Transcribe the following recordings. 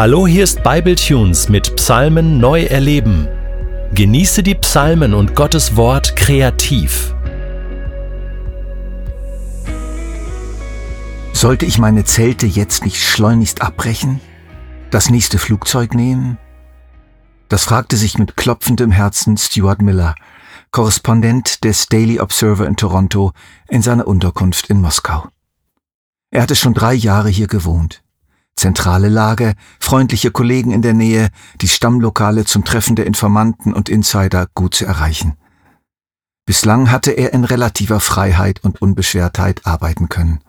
Hallo, hier ist Bibletunes mit Psalmen neu erleben. Genieße die Psalmen und Gottes Wort kreativ. Sollte ich meine Zelte jetzt nicht schleunigst abbrechen? Das nächste Flugzeug nehmen? Das fragte sich mit klopfendem Herzen Stuart Miller, Korrespondent des Daily Observer in Toronto, in seiner Unterkunft in Moskau. Er hatte schon drei Jahre hier gewohnt. Zentrale Lage, freundliche Kollegen in der Nähe, die Stammlokale zum Treffen der Informanten und Insider gut zu erreichen. Bislang hatte er in relativer Freiheit und Unbeschwertheit arbeiten können.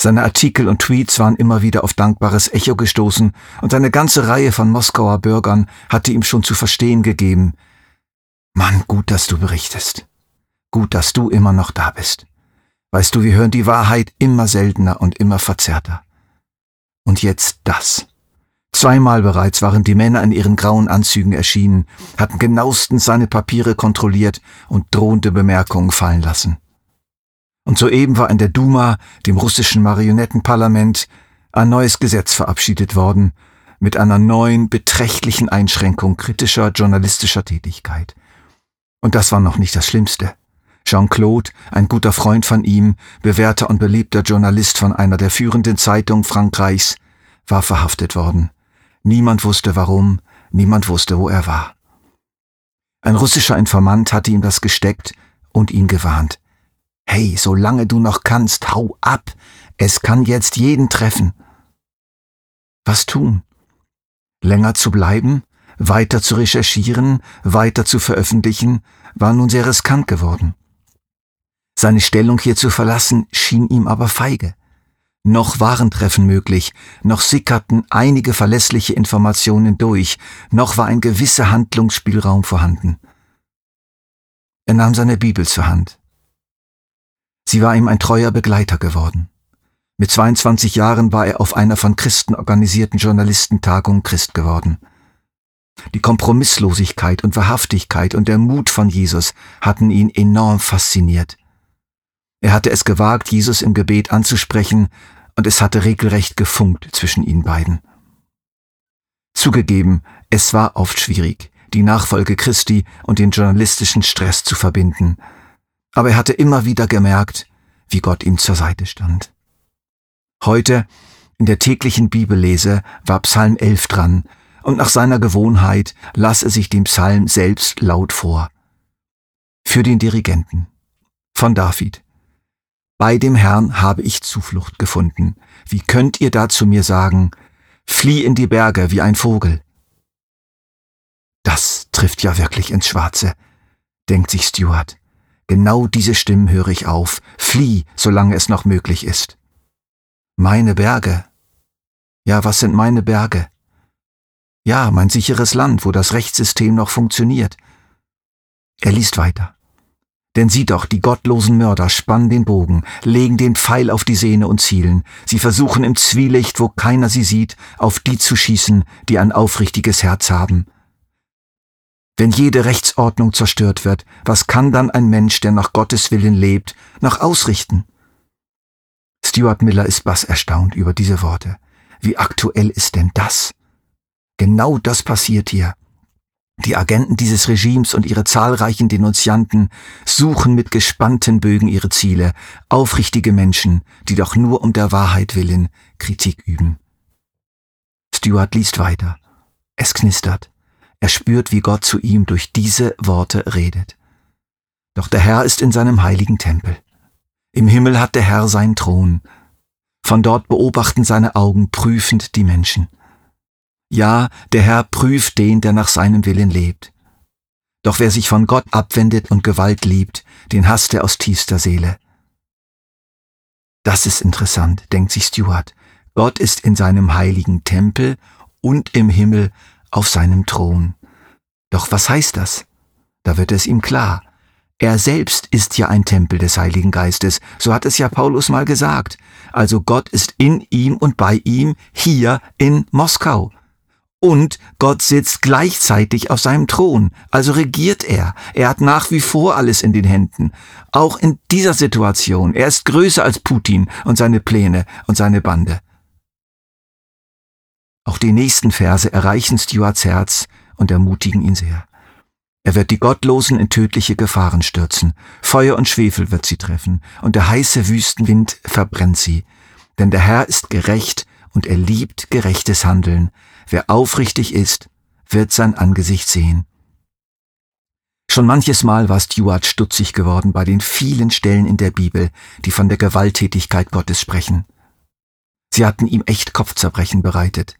Seine Artikel und Tweets waren immer wieder auf dankbares Echo gestoßen und eine ganze Reihe von Moskauer Bürgern hatte ihm schon zu verstehen gegeben, Mann, gut, dass du berichtest. Gut, dass du immer noch da bist. Weißt du, wir hören die Wahrheit immer seltener und immer verzerrter. Und jetzt das. Zweimal bereits waren die Männer in ihren grauen Anzügen erschienen, hatten genauestens seine Papiere kontrolliert und drohende Bemerkungen fallen lassen. Und soeben war in der Duma, dem russischen Marionettenparlament, ein neues Gesetz verabschiedet worden, mit einer neuen, beträchtlichen Einschränkung kritischer journalistischer Tätigkeit. Und das war noch nicht das Schlimmste. Jean-Claude, ein guter Freund von ihm, bewährter und beliebter Journalist von einer der führenden Zeitungen Frankreichs, war verhaftet worden. Niemand wusste warum, niemand wusste, wo er war. Ein russischer Informant hatte ihm das gesteckt und ihn gewarnt. Hey, solange du noch kannst, hau ab. Es kann jetzt jeden treffen. Was tun? Länger zu bleiben, weiter zu recherchieren, weiter zu veröffentlichen, war nun sehr riskant geworden. Seine Stellung hier zu verlassen schien ihm aber feige. Noch waren Treffen möglich, noch sickerten einige verlässliche Informationen durch, noch war ein gewisser Handlungsspielraum vorhanden. Er nahm seine Bibel zur Hand. Sie war ihm ein treuer Begleiter geworden. Mit 22 Jahren war er auf einer von Christen organisierten Journalistentagung Christ geworden. Die Kompromisslosigkeit und Wahrhaftigkeit und der Mut von Jesus hatten ihn enorm fasziniert. Er hatte es gewagt, Jesus im Gebet anzusprechen, und es hatte regelrecht gefunkt zwischen ihnen beiden. Zugegeben, es war oft schwierig, die Nachfolge Christi und den journalistischen Stress zu verbinden, aber er hatte immer wieder gemerkt, wie Gott ihm zur Seite stand. Heute, in der täglichen Bibellese, war Psalm 11 dran, und nach seiner Gewohnheit las er sich den Psalm selbst laut vor. Für den Dirigenten. Von David. Bei dem Herrn habe ich Zuflucht gefunden. Wie könnt ihr da zu mir sagen, flieh in die Berge wie ein Vogel? Das trifft ja wirklich ins Schwarze, denkt sich Stuart. Genau diese Stimmen höre ich auf. Flieh, solange es noch möglich ist. Meine Berge. Ja, was sind meine Berge? Ja, mein sicheres Land, wo das Rechtssystem noch funktioniert. Er liest weiter. Denn sieh doch, die gottlosen Mörder spannen den Bogen, legen den Pfeil auf die Sehne und zielen. Sie versuchen im Zwielicht, wo keiner sie sieht, auf die zu schießen, die ein aufrichtiges Herz haben. Wenn jede Rechtsordnung zerstört wird, was kann dann ein Mensch, der nach Gottes Willen lebt, noch ausrichten? Stuart Miller ist bass erstaunt über diese Worte. Wie aktuell ist denn das? Genau das passiert hier. Die Agenten dieses Regimes und ihre zahlreichen Denunzianten suchen mit gespannten Bögen ihre Ziele, aufrichtige Menschen, die doch nur um der Wahrheit willen Kritik üben. Stuart liest weiter. Es knistert. Er spürt, wie Gott zu ihm durch diese Worte redet. Doch der Herr ist in seinem heiligen Tempel. Im Himmel hat der Herr seinen Thron. Von dort beobachten seine Augen prüfend die Menschen. Ja, der Herr prüft den, der nach seinem Willen lebt. Doch wer sich von Gott abwendet und Gewalt liebt, den hasst er aus tiefster Seele. Das ist interessant, denkt sich Stuart. Gott ist in seinem heiligen Tempel und im Himmel auf seinem Thron. Doch was heißt das? Da wird es ihm klar. Er selbst ist ja ein Tempel des Heiligen Geistes, so hat es ja Paulus mal gesagt. Also Gott ist in ihm und bei ihm hier in Moskau und Gott sitzt gleichzeitig auf seinem Thron, also regiert er. Er hat nach wie vor alles in den Händen. Auch in dieser Situation. Er ist größer als Putin und seine Pläne und seine Bande. Auch die nächsten Verse erreichen Stuarts Herz und ermutigen ihn sehr. Er wird die Gottlosen in tödliche Gefahren stürzen, Feuer und Schwefel wird sie treffen, und der heiße Wüstenwind verbrennt sie. Denn der Herr ist gerecht und er liebt gerechtes Handeln. Wer aufrichtig ist, wird sein Angesicht sehen. Schon manches Mal war Stuart stutzig geworden bei den vielen Stellen in der Bibel, die von der Gewalttätigkeit Gottes sprechen. Sie hatten ihm echt Kopfzerbrechen bereitet.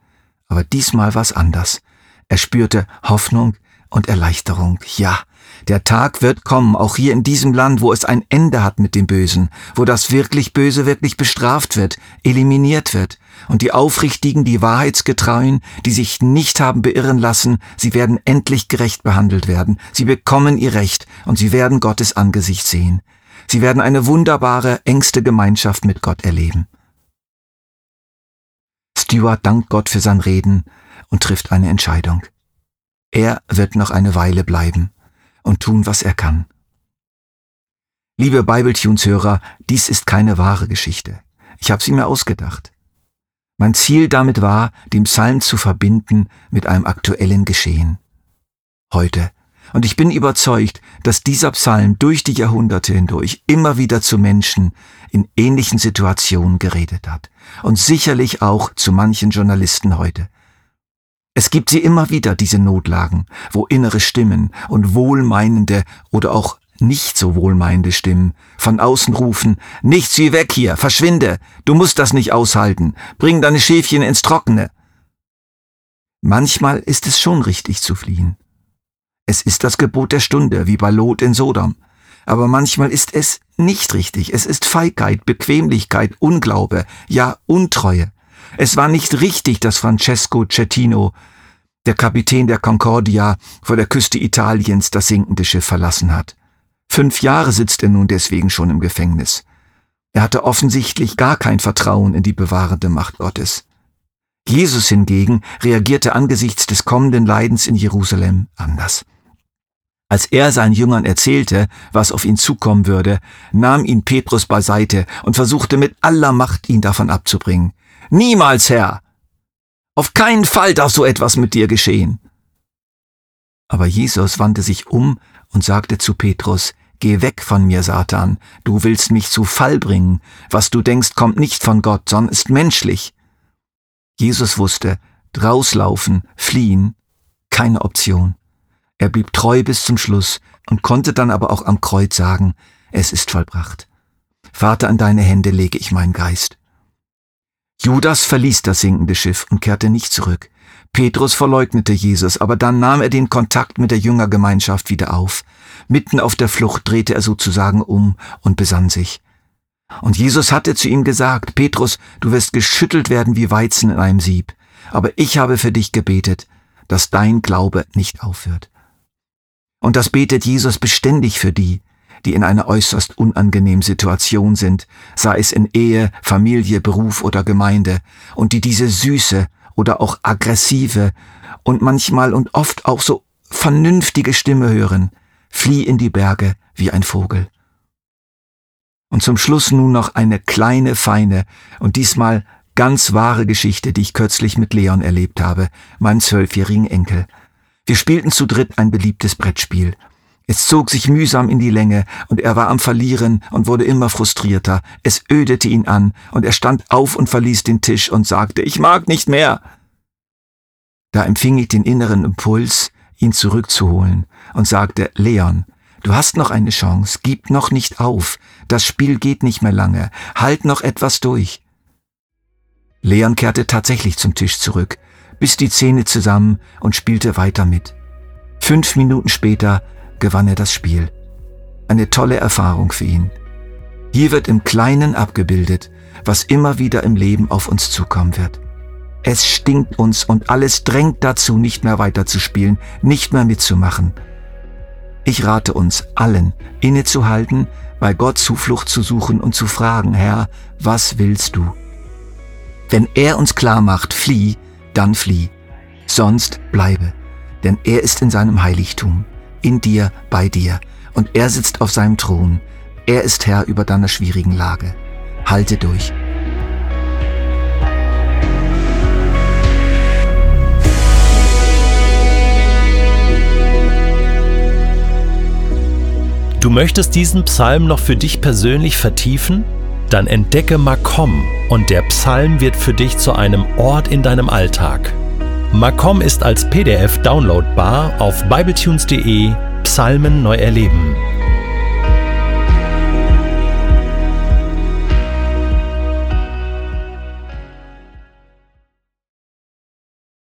Aber diesmal war es anders. Er spürte Hoffnung und Erleichterung. Ja, der Tag wird kommen, auch hier in diesem Land, wo es ein Ende hat mit dem Bösen, wo das wirklich Böse wirklich bestraft wird, eliminiert wird. Und die Aufrichtigen, die Wahrheitsgetreuen, die sich nicht haben beirren lassen, sie werden endlich gerecht behandelt werden. Sie bekommen ihr Recht und sie werden Gottes Angesicht sehen. Sie werden eine wunderbare, engste Gemeinschaft mit Gott erleben. Stuart dankt Gott für sein Reden und trifft eine Entscheidung. Er wird noch eine Weile bleiben und tun, was er kann. Liebe Bibletunes-Hörer, dies ist keine wahre Geschichte. Ich habe sie mir ausgedacht. Mein Ziel damit war, den Psalm zu verbinden mit einem aktuellen Geschehen. Heute. Und ich bin überzeugt, dass dieser Psalm durch die Jahrhunderte hindurch immer wieder zu Menschen in ähnlichen Situationen geredet hat. Und sicherlich auch zu manchen Journalisten heute. Es gibt sie immer wieder, diese Notlagen, wo innere Stimmen und wohlmeinende oder auch nicht so wohlmeinende Stimmen von außen rufen, nichts wie weg hier, verschwinde, du musst das nicht aushalten, bring deine Schäfchen ins Trockene. Manchmal ist es schon richtig zu fliehen. Es ist das Gebot der Stunde, wie bei Lot in Sodom. Aber manchmal ist es nicht richtig. Es ist Feigheit, Bequemlichkeit, Unglaube, ja Untreue. Es war nicht richtig, dass Francesco Cettino, der Kapitän der Concordia, vor der Küste Italiens das sinkende Schiff verlassen hat. Fünf Jahre sitzt er nun deswegen schon im Gefängnis. Er hatte offensichtlich gar kein Vertrauen in die bewahrende Macht Gottes. Jesus hingegen reagierte angesichts des kommenden Leidens in Jerusalem anders. Als er seinen Jüngern erzählte, was auf ihn zukommen würde, nahm ihn Petrus beiseite und versuchte mit aller Macht, ihn davon abzubringen. Niemals, Herr! Auf keinen Fall darf so etwas mit dir geschehen. Aber Jesus wandte sich um und sagte zu Petrus, Geh weg von mir, Satan, du willst mich zu Fall bringen. Was du denkst, kommt nicht von Gott, sondern ist menschlich. Jesus wusste, drauslaufen, fliehen, keine Option. Er blieb treu bis zum Schluss und konnte dann aber auch am Kreuz sagen, es ist vollbracht. Vater, an deine Hände lege ich meinen Geist. Judas verließ das sinkende Schiff und kehrte nicht zurück. Petrus verleugnete Jesus, aber dann nahm er den Kontakt mit der Jüngergemeinschaft wieder auf. Mitten auf der Flucht drehte er sozusagen um und besann sich. Und Jesus hatte zu ihm gesagt, Petrus, du wirst geschüttelt werden wie Weizen in einem Sieb, aber ich habe für dich gebetet, dass dein Glaube nicht aufhört. Und das betet Jesus beständig für die, die in einer äußerst unangenehmen Situation sind, sei es in Ehe, Familie, Beruf oder Gemeinde, und die diese süße oder auch aggressive und manchmal und oft auch so vernünftige Stimme hören, flieh in die Berge wie ein Vogel. Und zum Schluss nun noch eine kleine, feine und diesmal ganz wahre Geschichte, die ich kürzlich mit Leon erlebt habe, meinem zwölfjährigen Enkel. Wir spielten zu dritt ein beliebtes Brettspiel. Es zog sich mühsam in die Länge, und er war am Verlieren und wurde immer frustrierter. Es ödete ihn an, und er stand auf und verließ den Tisch und sagte, ich mag nicht mehr. Da empfing ich den inneren Impuls, ihn zurückzuholen, und sagte, Leon, du hast noch eine Chance, gib noch nicht auf, das Spiel geht nicht mehr lange, halt noch etwas durch. Leon kehrte tatsächlich zum Tisch zurück, biss die Zähne zusammen und spielte weiter mit. Fünf Minuten später gewann er das Spiel. Eine tolle Erfahrung für ihn. Hier wird im Kleinen abgebildet, was immer wieder im Leben auf uns zukommen wird. Es stinkt uns und alles drängt dazu, nicht mehr weiterzuspielen, nicht mehr mitzumachen. Ich rate uns allen, innezuhalten, bei Gott Zuflucht zu suchen und zu fragen, Herr, was willst du? Wenn er uns klar macht, flieh, dann flieh. Sonst bleibe, denn er ist in seinem Heiligtum, in dir, bei dir. Und er sitzt auf seinem Thron. Er ist Herr über deiner schwierigen Lage. Halte durch. Du möchtest diesen Psalm noch für dich persönlich vertiefen? Dann entdecke Makom und der Psalm wird für dich zu einem Ort in deinem Alltag. Macom ist als PDF downloadbar auf bibletunes.de Psalmen neu erleben.